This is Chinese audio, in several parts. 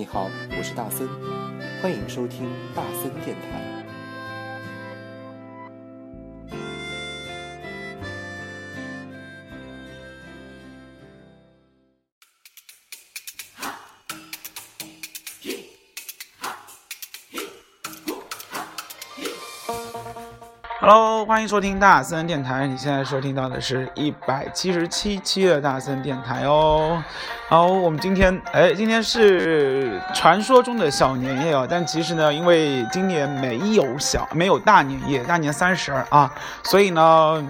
你好，我是大森，欢迎收听大森电台。欢迎收听大森电台。你现在收听到的是一百七十七期的大森电台哦。好，我们今天，哎，今天是传说中的小年夜哦，但其实呢，因为今年没有小，没有大年夜，大年三十啊，所以呢。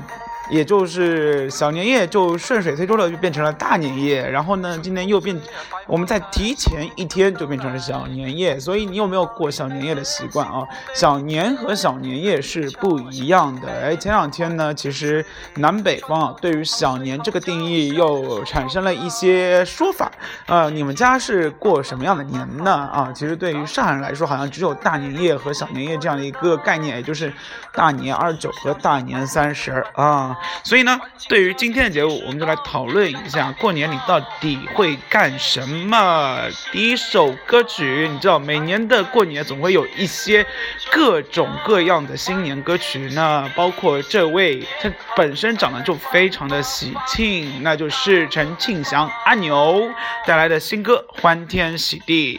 也就是小年夜就顺水推舟的就变成了大年夜，然后呢，今年又变，我们在提前一天就变成了小年夜。所以你有没有过小年夜的习惯啊？小年和小年夜是不一样的。哎，前两天呢，其实南北方啊对于小年这个定义又产生了一些说法。呃，你们家是过什么样的年呢？啊，其实对于上海人来说，好像只有大年夜和小年夜这样的一个概念，也就是大年二十九和大年三十啊。所以呢，对于今天的节目，我们就来讨论一下过年你到底会干什么。第一首歌曲，你知道每年的过年总会有一些各种各样的新年歌曲，那包括这位他本身长得就非常的喜庆，那就是陈庆祥阿牛带来的新歌《欢天喜地》。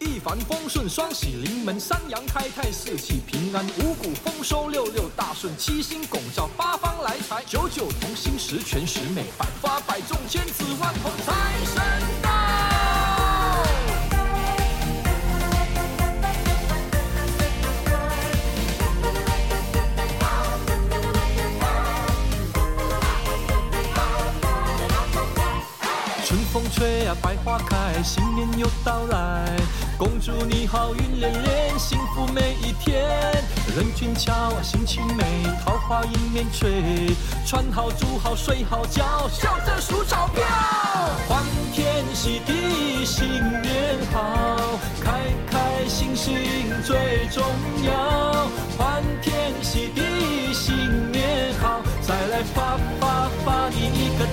一帆风顺，双喜临门，三阳开泰，四季平安，五谷丰收，六六大顺，七星拱照，八方来财，九九同心，十全十美，百发百中，千子万红，财神到。春风吹呀，百花开，新年又到来。恭祝你好运连连，幸福每一天。人群俏，心情美，桃花迎面吹。穿好住好睡好觉，笑着数钞票。欢天喜地新年好，开开心心最重要。欢天喜地新年好，再来发发发你一个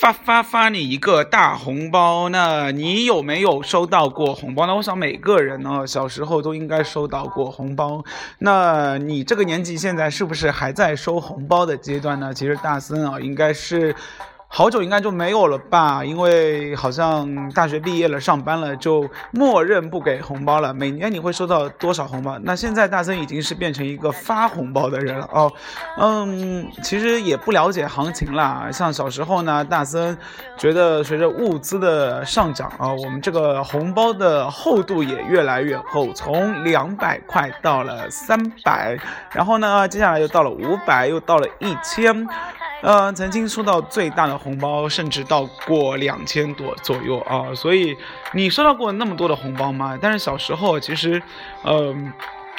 发发发你一个大红包，那你有没有收到过红包呢？我想每个人呢，小时候都应该收到过红包。那你这个年纪现在是不是还在收红包的阶段呢？其实大森啊，应该是。好久应该就没有了吧，因为好像大学毕业了，上班了，就默认不给红包了。每年你会收到多少红包？那现在大森已经是变成一个发红包的人了哦。嗯，其实也不了解行情啦。像小时候呢，大森觉得随着物资的上涨啊，我们这个红包的厚度也越来越厚，从两百块到了三百，然后呢，接下来又到了五百，又到了一千。嗯，曾经收到最大的红包，甚至到过两千多左右啊！所以你收到过那么多的红包吗？但是小时候其实，嗯。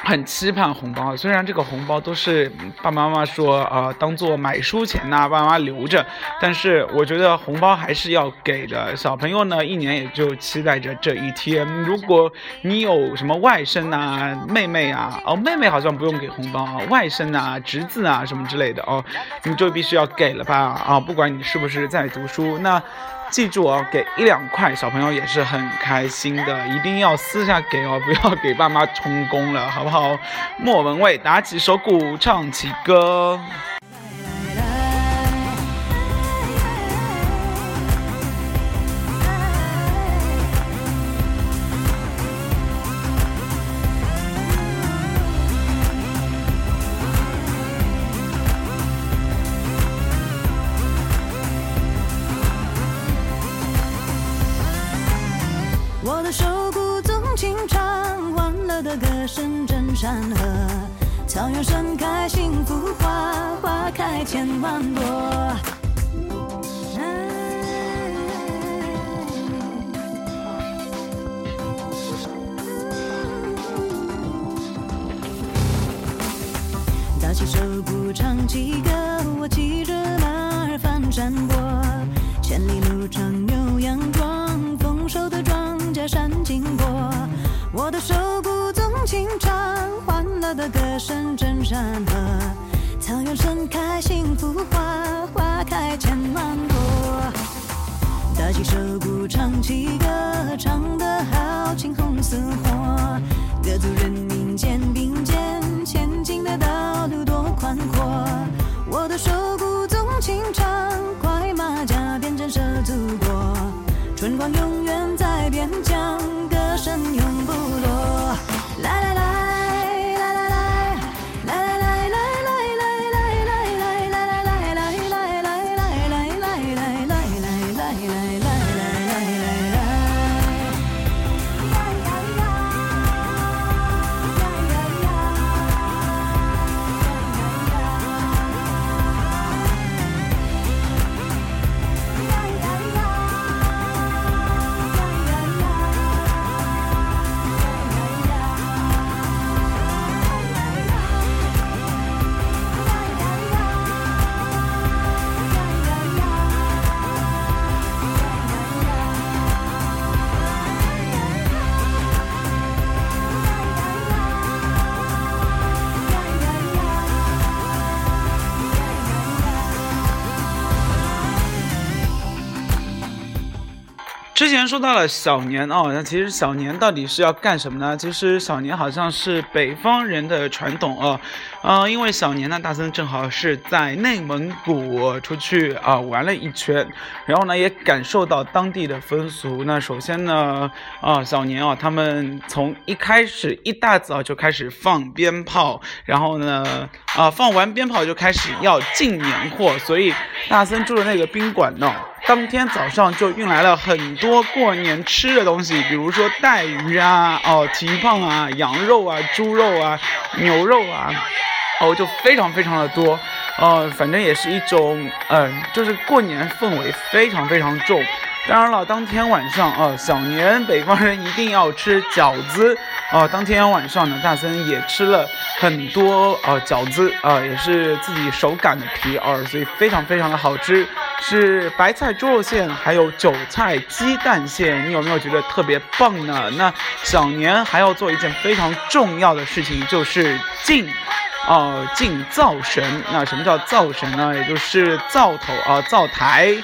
很期盼红包，虽然这个红包都是爸爸妈妈说啊，当做买书钱呐，爸妈留着，但是我觉得红包还是要给的。小朋友呢，一年也就期待着这一天。如果你有什么外甥啊、妹妹啊，哦，妹妹好像不用给红包啊，外甥啊、侄子啊什么之类的哦，你就必须要给了吧？啊，不管你是不是在读书，那。记住哦，给一两块，小朋友也是很开心的，一定要私下给哦，不要给爸妈充公了，好不好？莫文蔚打起手鼓，唱起歌。打起手鼓唱起歌，我骑着马儿翻山坡，千里路长牛羊壮，丰收的庄稼闪金波。我的手鼓纵情唱，欢乐的歌声震山河。草原盛开幸福花，花开千万朵。打起手鼓唱起歌，唱得好，青红似火。各族人民肩并肩，的道路多宽阔。我的手鼓纵情唱，快马加鞭震慑祖国。春光永远在边疆，歌声永不落。来来来。前说到了小年哦，那其实小年到底是要干什么呢？其实小年好像是北方人的传统哦，呃，因为小年呢，大森正好是在内蒙古出去啊、玩了一圈，然后呢也感受到当地的风俗。那首先呢，啊、小年啊，他们从一开始一大早就开始放鞭炮，然后呢，啊、放完鞭炮就开始要进年货，所以大森住的那个宾馆呢。当天早上就运来了很多过年吃的东西，比如说带鱼啊、哦蹄膀啊、羊肉啊、猪肉啊、牛肉啊，哦就非常非常的多，呃，反正也是一种，嗯、就是过年氛围非常非常重。当然了，当天晚上啊、小年北方人一定要吃饺子。啊、当天晚上呢，大森也吃了很多呃饺子啊、也是自己手擀的皮儿，所以非常非常的好吃。是白菜猪肉馅，还有韭菜鸡蛋馅，你有没有觉得特别棒呢？那小年还要做一件非常重要的事情，就是敬。呃，敬灶神。那什么叫灶神呢？也就是灶头啊、灶台。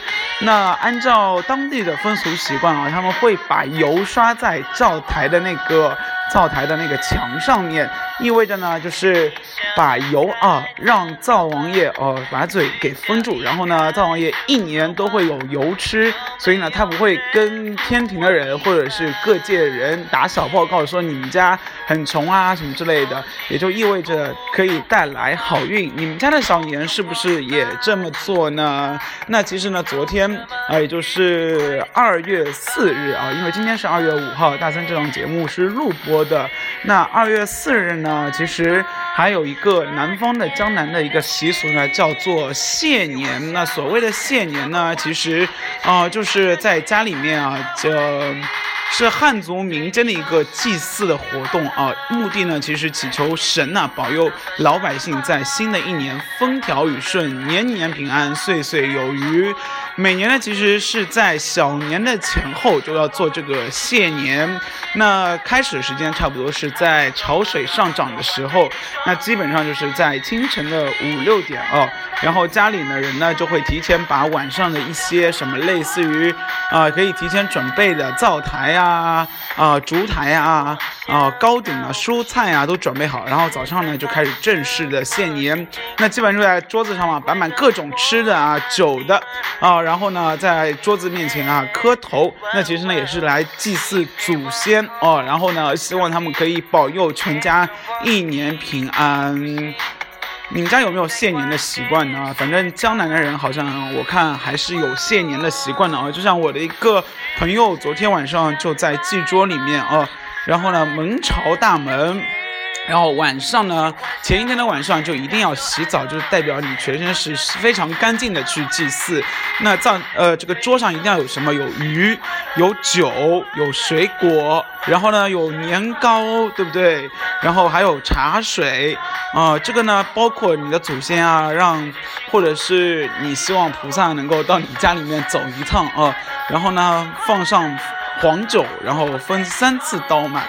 那按照当地的风俗习惯啊，他们会把油刷在灶台的那个灶台的那个墙上面，意味着呢，就是把油啊让灶王爷呃把嘴给封住，然后呢，灶王爷一年都会有油吃，所以呢，他不会跟天庭的人或者是各界人打小报告说你们家很穷啊什么之类的，也就意味着可以带来好运。你们家的小年是不是也这么做呢？那其实呢，昨天啊、也就是二月四日啊，因为今天是二月五号，大森这档节目是录播的。那二月四日呢，其实还有一个南方的江南的一个习俗呢，叫做谢年。那所谓的谢年呢，其实啊、就是在家里面啊，就是汉族民间的一个祭祀的活动啊，目的呢，其实祈求神呐、保佑老百姓在新的一年风调雨顺，年年平安，岁岁有余。每年呢，其实是在小年的前后就要做这个谢年。那开始时间差不多是在潮水上涨的时候，那基本上就是在清晨的五六点哦。然后家里呢人呢就会提前把晚上的一些什么类似于啊、可以提前准备的灶台啊、啊、烛台啊、啊、糕点啊、蔬菜啊都准备好，然后早上呢就开始正式的谢年。那基本上就在桌子上嘛摆满各种吃的啊、酒的啊，然后呢在桌子面前啊磕头。那其实呢也是来祭祀祖先哦，然后呢希望他们可以保佑全家一年平安。你们家有没有谢年的习惯呢？反正江南的人好像我看还是有谢年的习惯的啊。就像我的一个朋友，昨天晚上就在祭桌里面啊，然后呢门朝大门。然后晚上呢，前一天的晚上就一定要洗澡，就是代表你全身是非常干净的去祭祀。那葬呃这个桌上一定要有什么？有鱼，有酒，有水果，然后呢有年糕，对不对？然后还有茶水啊、这个呢包括你的祖先啊，让或者是你希望菩萨能够到你家里面走一趟啊、然后呢放上黄酒，然后分三次倒满。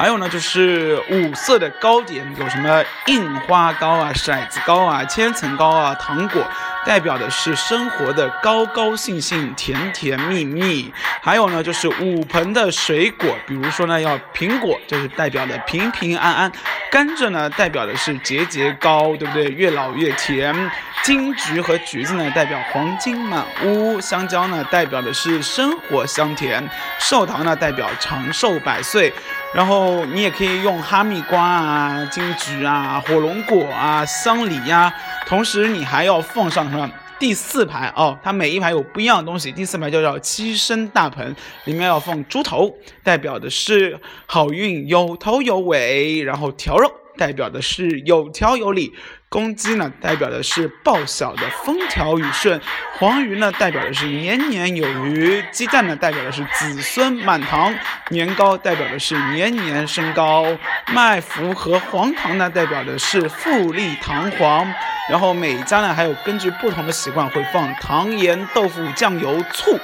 还有呢，就是五色的糕点，有什么印花糕啊、骰子糕啊、千层糕啊、糖果，代表的是生活的高高兴兴、甜甜蜜蜜。还有呢，就是五盆的水果，比如说呢，要苹果，就是代表的平平安安；甘蔗呢，代表的是节节高，对不对？越老越甜。金桔和橘子呢，代表黄金满屋；香蕉呢，代表的是生活香甜；寿桃呢，代表长寿百岁。然后你也可以用哈密瓜啊、金桔啊、火龙果啊、香梨呀、同时你还要放上什么？第四排哦，它每一排有不一样的东西。第四排就叫七升大盆，里面要放猪头，代表的是好运有头有尾。然后条肉代表的是有条有理。公鸡呢，代表的是报晓的风调雨顺；黄鱼呢，代表的是年年有余；鸡蛋呢，代表的是子孙满堂；年糕代表的是年年升高；麦麸和黄糖呢，代表的是富丽堂皇。然后每家呢，还有根据不同的习惯会放糖盐、豆腐、酱油、醋。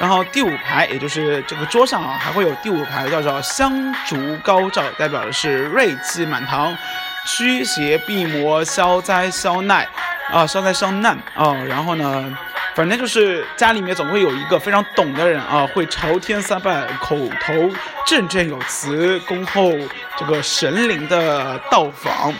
然后第五排，也就是这个桌上啊，还会有第五排叫做香烛高照，代表的是瑞气满堂。驱邪避魔、消灾消难，啊，消灾消难啊。然后呢，反正就是家里面总会有一个非常懂的人啊，会朝天三拜，口头振振有词，恭候这个神灵的到访。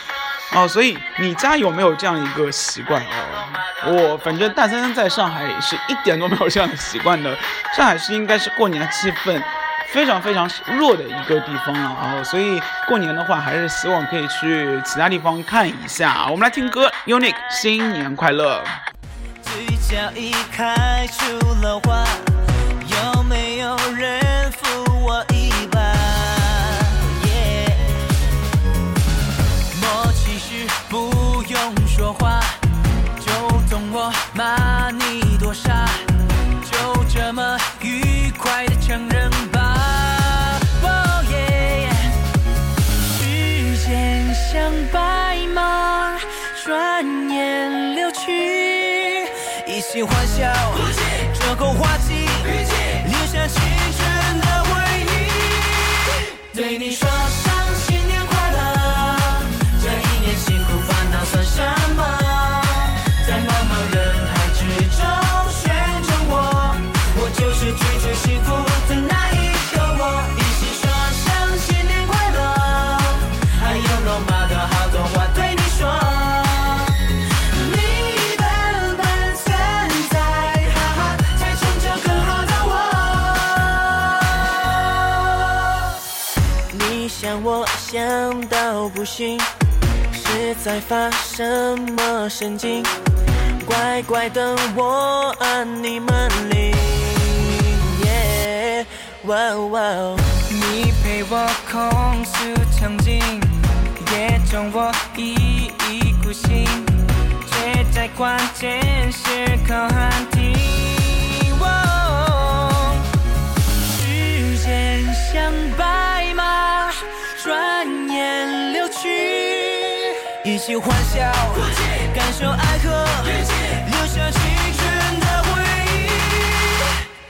啊，所以你家有没有这样一个习惯哦？我反正大三在上海是一点都没有这样的习惯的。上海是应该是过年气氛非常非常弱的一个地方了啊，所以过年的话还是希望可以去其他地方看一下。我们来听歌，Unique，新年快乐。嘴角已开出了花，有没有人扶我一把？Yeah 默契是不用说话，就懂我骂你多傻，新欢笑这个欢想到不行，是在发什么神经？乖乖等我按你门铃。Yeah，哇哇，你陪我控诉场景，也中我一意孤行，却在关键时刻喊停。哦时间像白马，转，起欢笑，感受爱河，留下青春的回忆。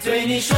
对你说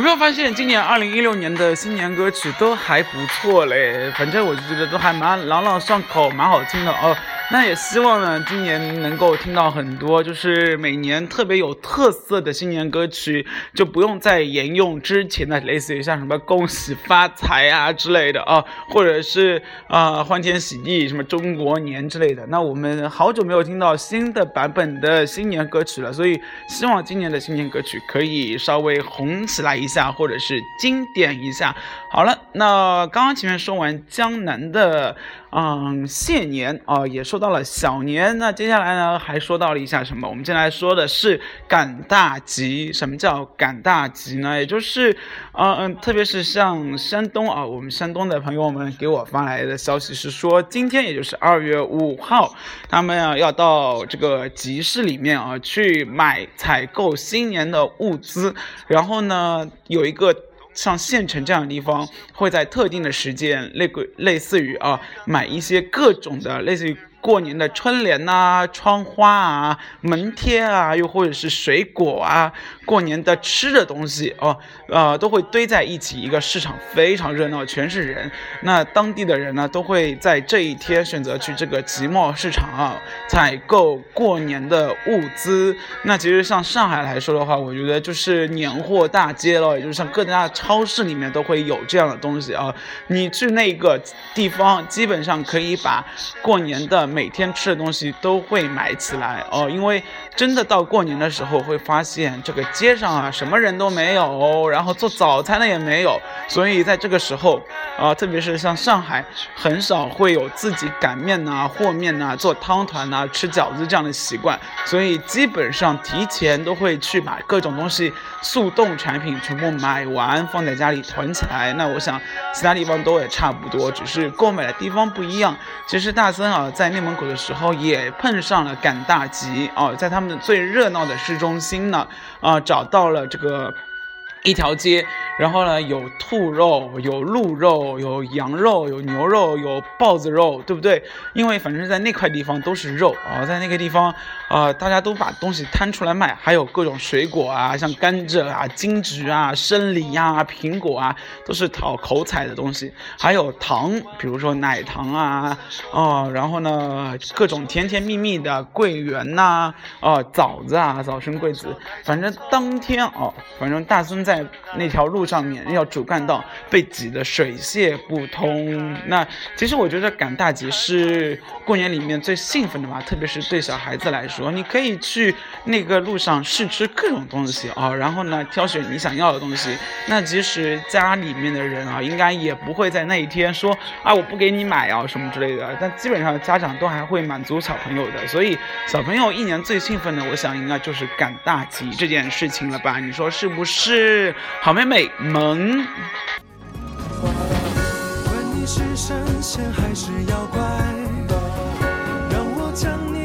有没有发现今年二零一六年的新年歌曲都还不错嘞？反正我就觉得都还蛮朗朗上口，蛮好听的哦。那也希望呢，今年能够听到很多，就是每年特别有特色的新年歌曲，就不用再沿用之前的，类似于像什么恭喜发财啊之类的啊，或者是啊欢天喜地什么中国年之类的。那我们好久没有听到新的版本的新年歌曲了，所以希望今年的新年歌曲可以稍微红起来一下，或者是经典一下。好了，那刚刚前面说完江南的。嗯，谢年啊，也说到了小年。那接下来呢，还说到了一下什么？我们接下来说的是赶大集。什么叫赶大集呢？也就是，嗯嗯，特别是像山东啊，我们山东的朋友们给我发来的消息是说，今天也就是二月五号，他们啊要到这个集市里面啊去买采购新年的物资，然后呢有一个。像县城这样的地方，会在特定的时间，类个类似于啊，买一些各种的，类似于。过年的春联呐、窗花啊、门贴啊，又或者是水果啊，过年的吃的东西哦，呃，都会堆在一起，一个市场非常热闹，全是人。那当地的人呢，都会在这一天选择去这个集贸市场啊，采购过年的物资。那其实像上海来说的话，我觉得就是年货大街了，也就是像各大超市里面都会有这样的东西啊。你去那个地方，基本上可以把过年的。每天吃的东西都会买起来哦，因为真的到过年的时候会发现这个街上啊什么人都没有，然后做早餐的也没有，所以在这个时候啊，特别是像上海，很少会有自己擀面呐、和面呐、做汤团呐、吃饺子这样的习惯，所以基本上提前都会去把各种东西速冻产品全部买完，放在家里囤起来。那我想其他地方都也差不多，只是购买的地方不一样。其实大森啊在。内蒙古的时候也碰上了赶大集哦，在他们最热闹的市中心呢，啊，找到了这个。一条街，然后呢，有兔肉，有鹿肉，有羊肉，有牛肉，有豹子肉，对不对？因为反正在那块地方都是肉啊，在那个地方啊，大家都把东西摊出来卖，还有各种水果啊，像甘蔗啊、金桔啊、生梨呀、苹果啊，都是讨口彩的东西。还有糖，比如说奶糖啊，哦，然后呢，各种甜甜蜜蜜的桂圆呐，哦，枣子啊，早生贵子。反正当天哦，反正大孙在。在那条路上面，要主干道被挤得水泄不通。那其实我觉得赶大集是过年里面最兴奋的嘛，特别是对小孩子来说，你可以去那个路上试吃各种东西啊，然后呢挑选你想要的东西。那即使家里面的人啊，应该也不会在那一天说啊我不给你买啊什么之类的。但基本上家长都还会满足小朋友的，所以小朋友一年最兴奋的，我想应该就是赶大集这件事情了吧？你说是不是？好妹妹萌。问你是神仙还是妖怪？让我将你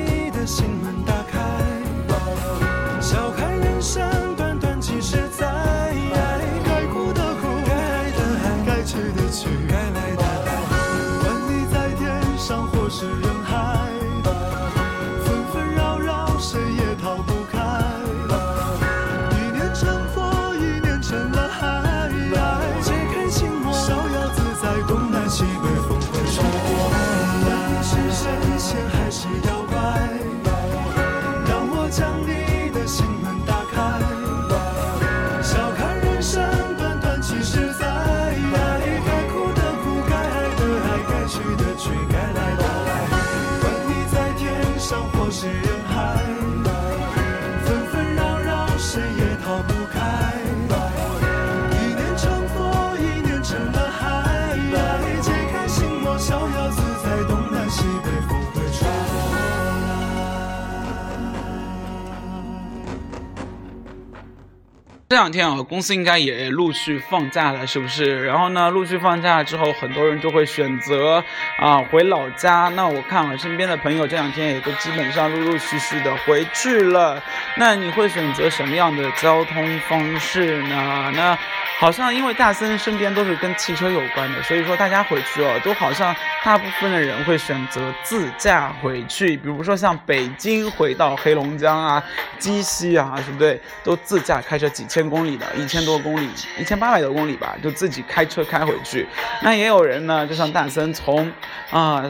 这两天啊，公司应该也陆续放假了，是不是？然后呢，陆续放假之后，很多人就会选择啊回老家。那我看我身边的朋友这两天也都基本上陆陆续续的回去了。那你会选择什么样的交通方式呢？那好像因为大森身边都是跟汽车有关的，所以说大家回去哦，都好像大部分的人会选择自驾回去。比如说像北京回到黑龙江啊、鸡西啊，对不对？都自驾开车几千公里的，一千多公里，一千八百多公里吧，就自己开车开回去。那也有人呢，就像大森从啊。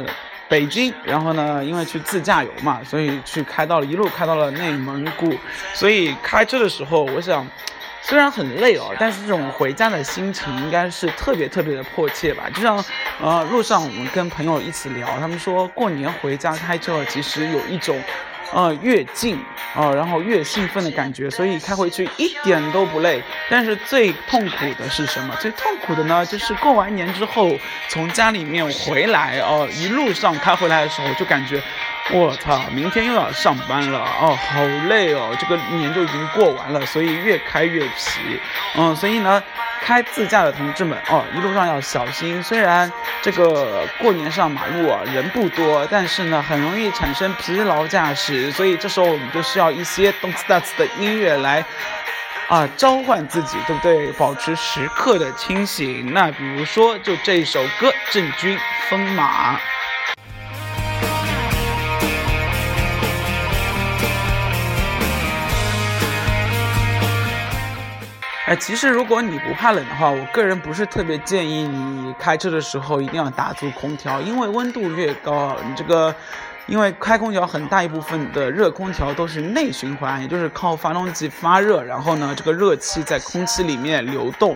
北京，然后呢，因为去自驾游嘛，所以去开到了一路开到了内蒙古，所以开车的时候，我想，虽然很累哦，但是这种回家的心情应该是特别特别的迫切吧。就像，呃，路上我们跟朋友一起聊，他们说过年回家开车，其实有一种。呃，越近啊，然后越兴奋的感觉，所以开回去一点都不累。但是最痛苦的是什么？最痛苦的呢，就是过完年之后从家里面回来哦，一路上开回来的时候就感觉。我操，明天又要上班了哦，好累哦！这个年就已经过完了，所以越开越皮。嗯，所以呢，开自驾的同志们哦，一路上要小心。虽然这个过年上马路啊人不多，但是呢，很容易产生疲劳驾驶。所以这时候我们就需要一些动次打次的音乐来啊召唤自己，对不对？保持时刻的清醒。那比如说，就这首歌《郑钧风马》。哎，其实如果你不怕冷的话，我个人不是特别建议你开车的时候一定要打足空调，因为温度越高，你这个，因为开空调很大一部分的热空调都是内循环，也就是靠发动机发热，然后呢，这个热气在空气里面流动。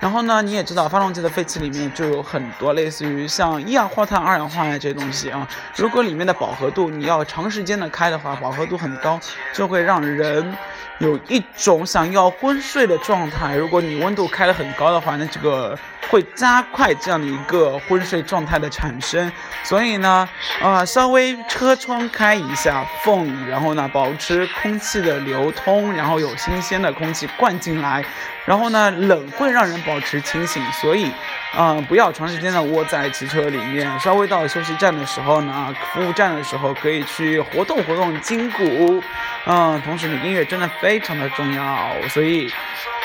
然后呢，你也知道，发动机的废气里面就有很多类似于像一氧化碳、二氧化碳这些东西啊。如果里面的饱和度你要长时间的开的话，饱和度很高，就会让人有一种想要昏睡的状态。如果你温度开得很高的话，那这个会加快这样的一个昏睡状态的产生。所以呢，啊，稍微车窗开一下缝，然后呢，保持空气的流通，然后有新鲜的空气灌进来。然后呢，冷会让人保持清醒，所以，嗯，不要长时间的窝在汽车里面。稍微到休息站的时候呢，服务站的时候，可以去活动活动筋骨。嗯，同时呢音乐真的非常的重要，所以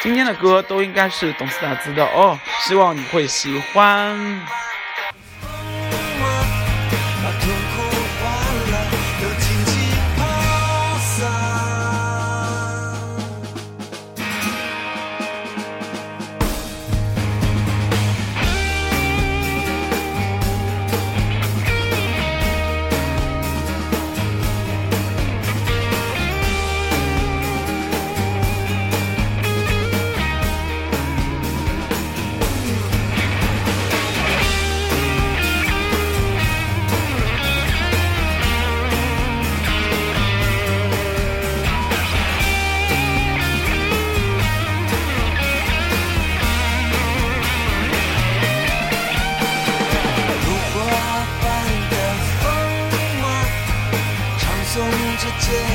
今天的歌都应该是懂斯达兹的哦，希望你会喜欢。总着结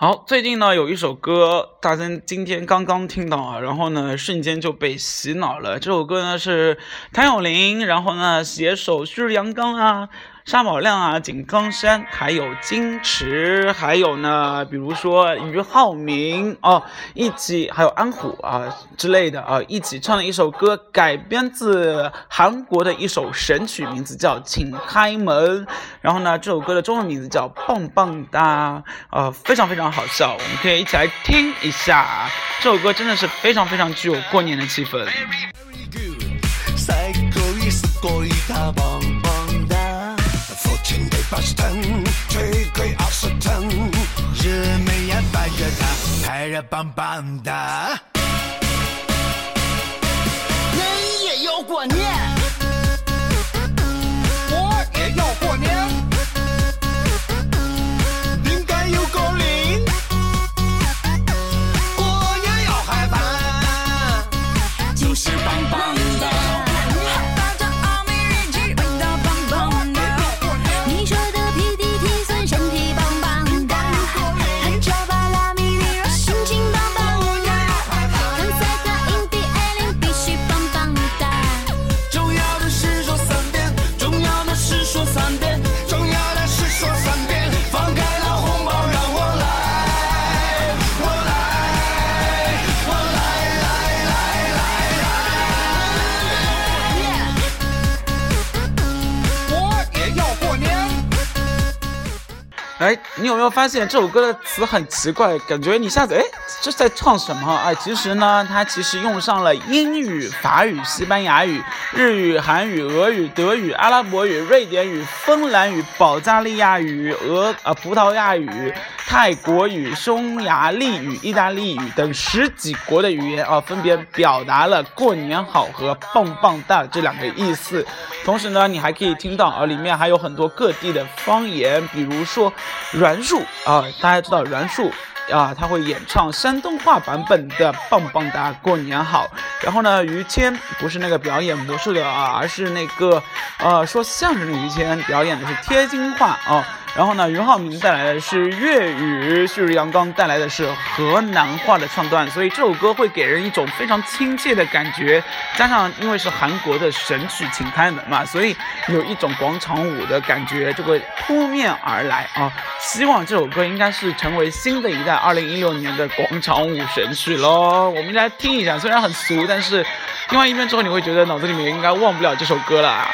好，最近呢有一首歌，大家今天刚刚听到啊，然后呢瞬间就被洗脑了。这首歌呢是谭咏麟，然后呢携手旭日阳刚啊。沙宝亮啊，井冈山，还有金池，还有呢，比如说俞灏明哦，一起还有安虎啊之类的啊，一起唱了一首歌，改编自韩国的一首神曲，名字叫《请开门》。然后呢，这首歌的中文名字叫《棒棒哒》，啊，非常非常好笑，我们可以一起来听一下。这首歌真的是非常非常具有过年的气氛。八十层，吹吹二十层，热美呀白热它，还热棒棒哒。人也要过年。发现这首歌的词很奇怪？感觉你下载哎，这在唱什么啊？其实呢，它其实用上了英语、法语、西班牙语、日语、韩语、俄语、德语、阿拉伯语、瑞典语、芬兰语、保加利亚语、俄呃葡萄牙语、泰国语、匈牙利语、意大利语等十几国的语言啊，分别表达了 “过年好”和“棒棒哒”这两个意思。同时呢，你还可以听到啊，里面还有很多各地的方言，比如说栾树啊，大家知道栾树啊，他会演唱山东话版本的《棒棒哒过年好》。然后呢，于谦不是那个表演魔术的啊，而是那个呃说相声的于谦表演的是天津话啊。然后呢，俞灏明带来的是粤语，旭日阳刚带来的是河南话的唱段，所以这首歌会给人一种非常亲切的感觉。加上因为是韩国的神曲《请开门》嘛，所以有一种广场舞的感觉，就会扑面而来啊！希望这首歌应该是成为新的一代二零一六年的广场舞神曲喽。我们来听一下，虽然很俗，但是听完一遍之后，你会觉得脑子里面应该忘不了这首歌了。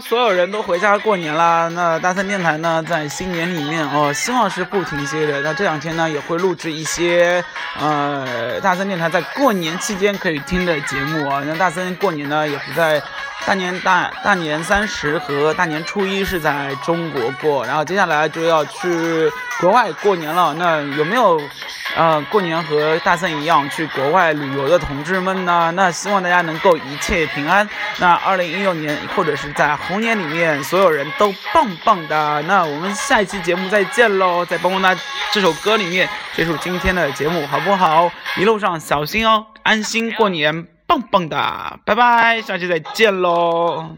所有人都回家过年啦。那大森电台呢，在新年里面哦，希望是不停歇的。那这两天呢，也会录制一些呃大森电台在过年期间可以听的节目啊。那大森过年呢，也不在大年大大年三十和大年初一是在中国过，然后接下来就要去国外过年了。那有没有呃过年和大圣一样去国外旅游的同志们呢？那希望大家能够一切平安。那二零一六年或者是在猴年里面，所有人都棒棒的。那我们下一期节目再见喽，在《帮帮哒》这首歌里面结束今天的节目，好不好？一路上小心哦，安心过年，棒棒的，拜拜，下期再见喽。